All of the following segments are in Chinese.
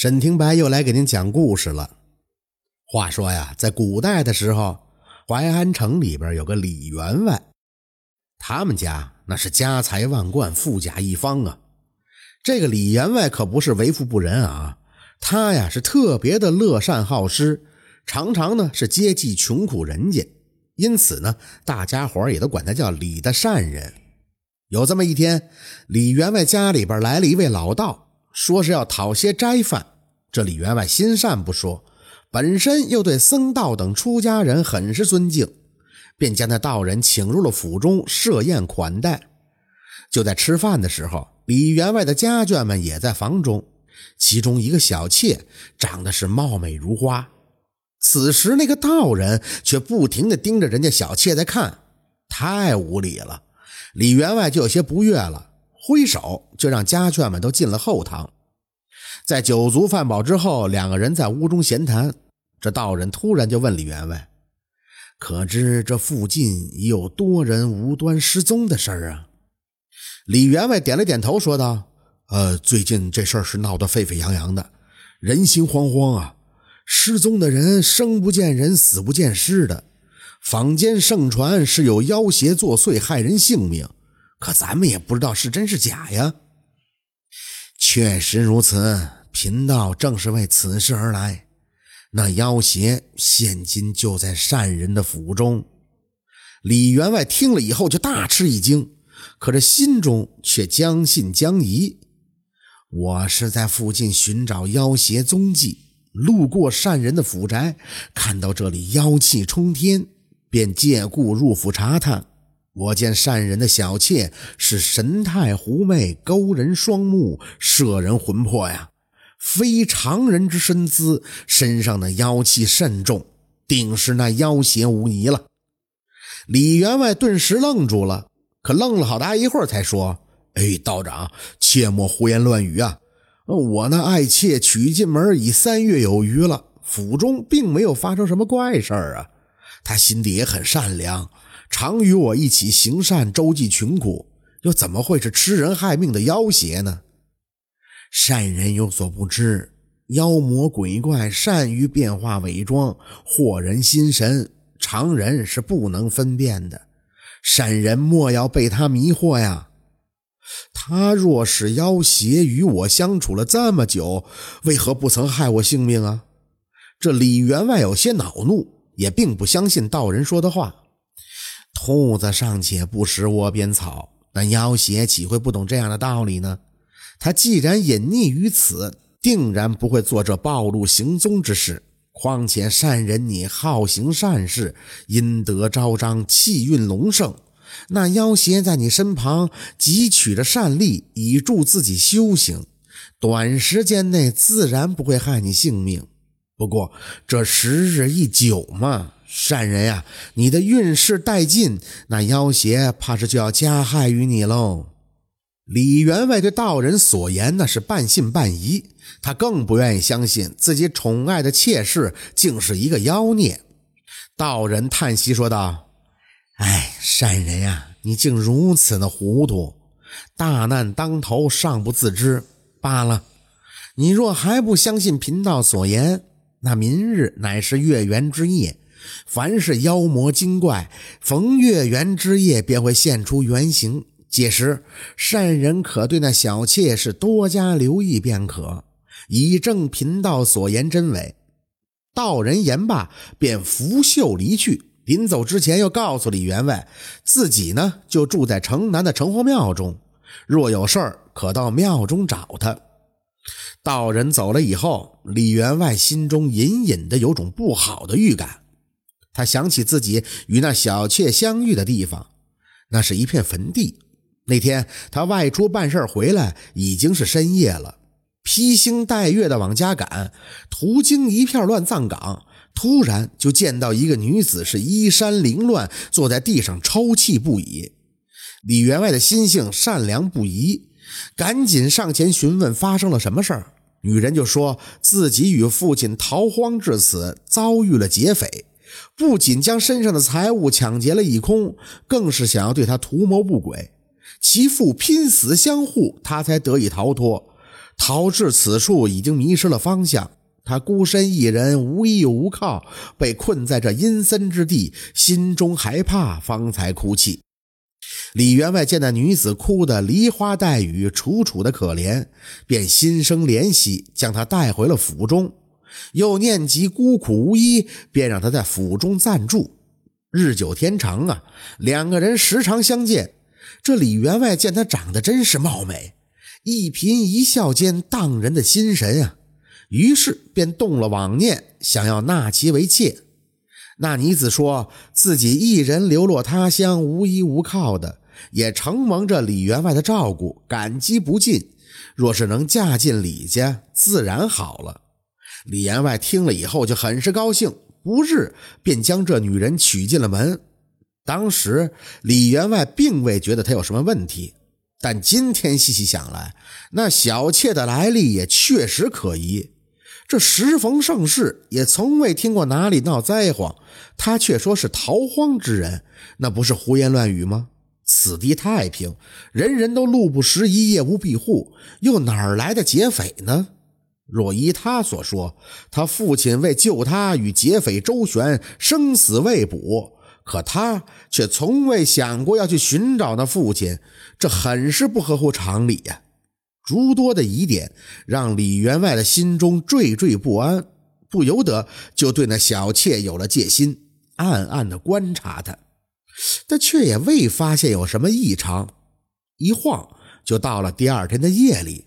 沈廷白又来给您讲故事了。话说呀，在古代的时候，淮安城里边有个李员外，他们家那是家财万贯、富甲一方啊。这个李员外可不是为富不仁啊，他呀是特别的乐善好施，常常呢是接济穷苦人家，因此呢，大家伙也都管他叫李的善人。有这么一天，李员外家里边来了一位老道。说是要讨些斋饭，这李员外心善不说，本身又对僧道等出家人很是尊敬，便将那道人请入了府中设宴款待。就在吃饭的时候，李员外的家眷们也在房中，其中一个小妾长得是貌美如花。此时那个道人却不停地盯着人家小妾在看，太无礼了。李员外就有些不悦了。挥手就让家眷们都进了后堂，在酒足饭饱之后，两个人在屋中闲谈。这道人突然就问李员外：“可知这附近已有多人无端失踪的事儿啊？”李员外点了点头，说道：“呃，最近这事儿是闹得沸沸扬扬的，人心惶惶啊！失踪的人生不见人，死不见尸的，坊间盛传是有妖邪作祟，害人性命。”可咱们也不知道是真是假呀。确实如此，贫道正是为此事而来。那妖邪现今就在善人的府中。李员外听了以后就大吃一惊，可这心中却将信将疑。我是在附近寻找妖邪踪迹，路过善人的府宅，看到这里妖气冲天，便借故入府查探。我见善人的小妾是神态狐媚，勾人双目，摄人魂魄呀，非常人之身姿，身上的妖气甚重，定是那妖邪无疑了。李员外顿时愣住了，可愣了好大一会儿，才说：“哎，道长，切莫胡言乱语啊！我那爱妾娶进门已三月有余了，府中并没有发生什么怪事儿啊，她心底也很善良。”常与我一起行善，周济穷苦，又怎么会是吃人害命的妖邪呢？善人有所不知，妖魔鬼怪善于变化伪装，惑人心神，常人是不能分辨的。善人莫要被他迷惑呀！他若是妖邪，与我相处了这么久，为何不曾害我性命啊？这李员外有些恼怒，也并不相信道人说的话。兔子尚且不食窝边草，那妖邪岂会不懂这样的道理呢？他既然隐匿于此，定然不会做这暴露行踪之事。况且善人你好行善事，阴德昭彰，气运隆盛，那妖邪在你身旁汲取着善力，以助自己修行，短时间内自然不会害你性命。不过这时日一久嘛。善人呀，你的运势殆尽，那妖邪怕是就要加害于你喽。李员外对道人所言那是半信半疑，他更不愿意相信自己宠爱的妾室竟是一个妖孽。道人叹息说道：“哎，善人呀，你竟如此的糊涂，大难当头尚不自知罢了。你若还不相信贫道所言，那明日乃是月圆之夜。”凡是妖魔精怪，逢月圆之夜便会现出原形。届时，善人可对那小妾是多加留意便可，以证贫道所言真伪。道人言罢，便拂袖离去。临走之前，又告诉李员外，自己呢就住在城南的城隍庙中，若有事儿，可到庙中找他。道人走了以后，李员外心中隐隐的有种不好的预感。他想起自己与那小妾相遇的地方，那是一片坟地。那天他外出办事回来，已经是深夜了，披星戴月的往家赶，途经一片乱葬岗，突然就见到一个女子，是衣衫凌乱，坐在地上抽泣不已。李员外的心性善良不疑，赶紧上前询问发生了什么事儿。女人就说自己与父亲逃荒至此，遭遇了劫匪。不仅将身上的财物抢劫了一空，更是想要对他图谋不轨。其父拼死相护，他才得以逃脱。逃至此处已经迷失了方向。他孤身一人，无依无靠，被困在这阴森之地，心中害怕，方才哭泣。李员外见那女子哭得梨花带雨，楚楚的可怜，便心生怜惜，将她带回了府中。又念及孤苦无依，便让她在府中暂住。日久天长啊，两个人时常相见。这李员外见她长得真是貌美，一颦一笑间荡人的心神啊。于是便动了妄念，想要纳其为妾。那女子说自己一人流落他乡，无依无靠的，也承蒙着李员外的照顾，感激不尽。若是能嫁进李家，自然好了。李员外听了以后就很是高兴，不日便将这女人娶进了门。当时李员外并未觉得她有什么问题，但今天细细想来，那小妾的来历也确实可疑。这时逢盛世，也从未听过哪里闹灾荒，他却说是逃荒之人，那不是胡言乱语吗？此地太平，人人都路不拾遗，夜无闭户，又哪儿来的劫匪呢？若依他所说，他父亲为救他与劫匪周旋，生死未卜，可他却从未想过要去寻找那父亲，这很是不合乎常理呀。诸多的疑点让李员外的心中惴惴不安，不由得就对那小妾有了戒心，暗暗的观察她，但却也未发现有什么异常。一晃就到了第二天的夜里，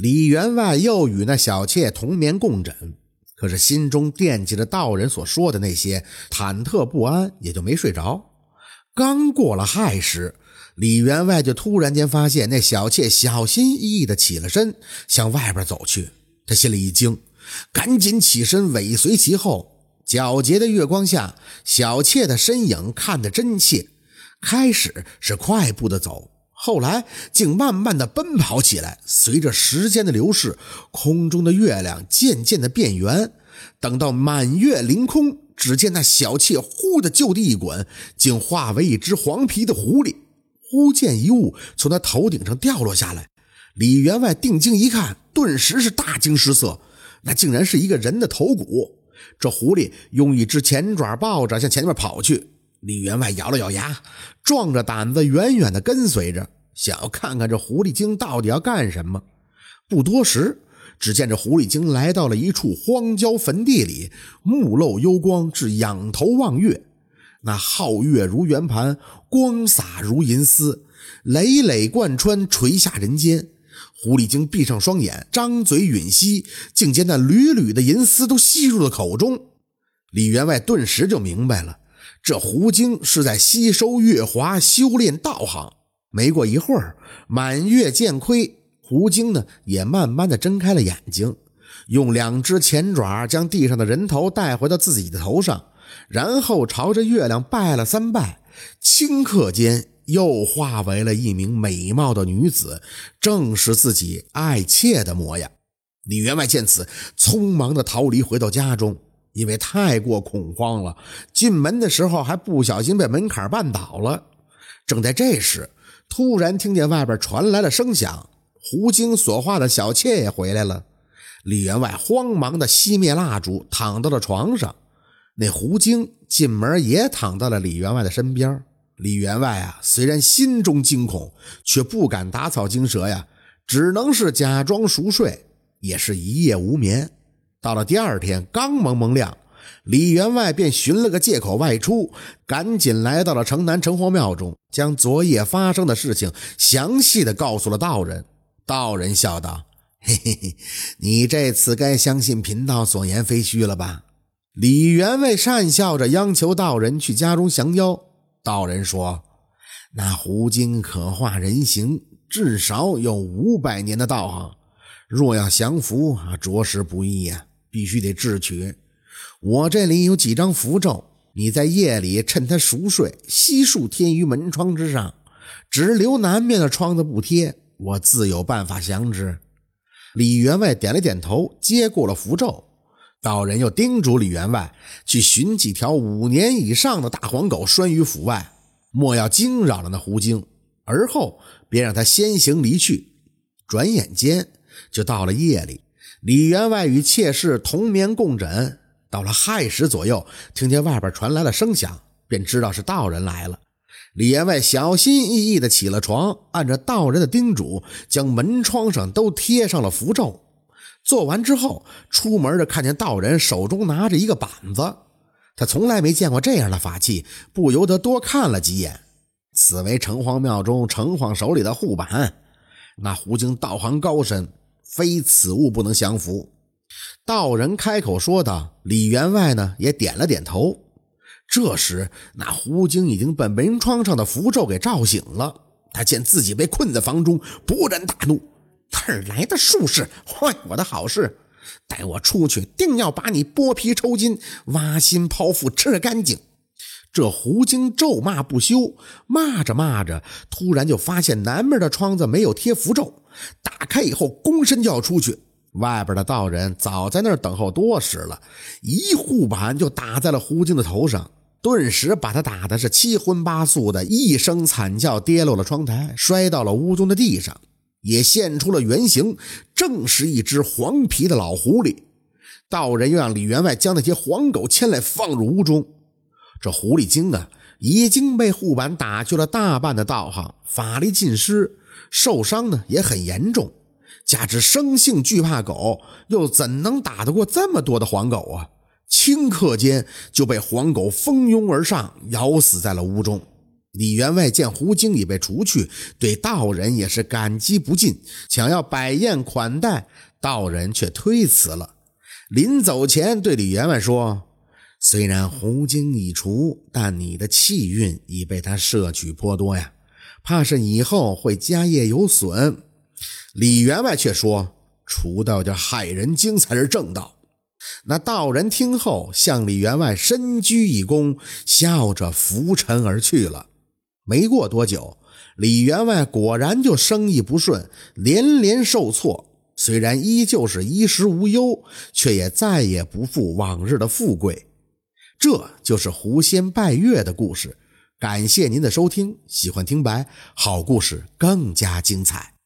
李员外又与那小妾同眠共枕，可是心中惦记着道人所说的那些，忐忑不安，也就没睡着。刚过了亥时。李员外就突然间发现那小妾小心翼翼地起了身，向外边走去。他心里一惊，赶紧起身尾随其后。皎洁的月光下，小妾的身影看得真切。开始是快步的走，后来竟慢慢的奔跑起来。随着时间的流逝，空中的月亮渐渐的变圆。等到满月凌空，只见那小妾忽的就地一滚，竟化为一只黄皮的狐狸。忽见一物从他头顶上掉落下来，李员外定睛一看，顿时是大惊失色。那竟然是一个人的头骨。这狐狸用一只前爪抱着，向前面跑去。李员外咬了咬牙，壮着胆子远远的跟随着，想要看看这狐狸精到底要干什么。不多时，只见这狐狸精来到了一处荒郊坟地里，目露幽光，至仰头望月。那皓月如圆盘，光洒如银丝，累累贯穿，垂下人间。狐狸精闭上双眼，张嘴吮吸，竟见那缕缕的银丝都吸入了口中。李员外顿时就明白了，这狐精是在吸收月华，修炼道行。没过一会儿，满月渐亏，狐精呢也慢慢的睁开了眼睛，用两只前爪将地上的人头带回到自己的头上。然后朝着月亮拜了三拜，顷刻间又化为了一名美貌的女子，正是自己爱妾的模样。李员外见此，匆忙的逃离，回到家中，因为太过恐慌了，进门的时候还不小心被门槛绊倒了。正在这时，突然听见外边传来了声响，胡精所化的小妾也回来了。李员外慌忙的熄灭蜡烛，躺到了床上。那胡精进门也躺到了李员外的身边。李员外啊，虽然心中惊恐，却不敢打草惊蛇呀，只能是假装熟睡，也是一夜无眠。到了第二天，刚蒙蒙亮，李员外便寻了个借口外出，赶紧来到了城南城隍庙中，将昨夜发生的事情详细的告诉了道人。道人笑道：“嘿嘿嘿，你这次该相信贫道所言非虚了吧？”李员外讪笑着央求道人去家中降妖。道人说：“那狐精可化人形，至少有五百年的道行，若要降服，啊着实不易呀，必须得智取。我这里有几张符咒，你在夜里趁他熟睡，悉数贴于门窗之上，只留南面的窗子不贴，我自有办法降之。”李员外点了点头，接过了符咒。道人又叮嘱李员外去寻几条五年以上的大黄狗拴于府外，莫要惊扰了那狐精。而后便让他先行离去。转眼间，就到了夜里，李员外与妾室同眠共枕。到了亥时左右，听见外边传来了声响，便知道是道人来了。李员外小心翼翼地起了床，按照道人的叮嘱，将门窗上都贴上了符咒。做完之后，出门就看见道人手中拿着一个板子，他从来没见过这样的法器，不由得多看了几眼。此为城隍庙中城隍手里的护板，那胡经道行高深，非此物不能降服。道人开口说道：“李员外呢？”也点了点头。这时，那狐精已经被门窗上的符咒给照醒了。他见自己被困在房中，勃然大怒：“哪儿来的术士，坏我的好事！带我出去，定要把你剥皮抽筋、挖心剖腹，吃干净！”这胡经咒骂不休，骂着骂着，突然就发现南面的窗子没有贴符咒，打开以后，躬身就要出去。外边的道人早在那儿等候多时了，一护板就打在了胡经的头上，顿时把他打的是七荤八素的，一声惨叫，跌落了窗台，摔到了屋中的地上，也现出了原形，正是一只黄皮的老狐狸。道人又让李员外将那些黄狗牵来，放入屋中。这狐狸精啊，已经被护板打去了大半的道行，法力尽失，受伤呢也很严重。加之生性惧怕狗，又怎能打得过这么多的黄狗啊？顷刻间就被黄狗蜂拥而上，咬死在了屋中。李员外见胡经已被除去，对道人也是感激不尽，想要摆宴款待，道人却推辞了。临走前对李员外说：“虽然胡经已除，但你的气运已被他摄取颇多呀，怕是以后会家业有损。”李员外却说：“除道叫害人精才是正道。”那道人听后，向李员外深鞠一躬，笑着拂尘而去了。没过多久，李员外果然就生意不顺，连连受挫。虽然依旧是衣食无忧，却也再也不复往日的富贵。这就是狐仙拜月的故事。感谢您的收听，喜欢听白好故事更加精彩。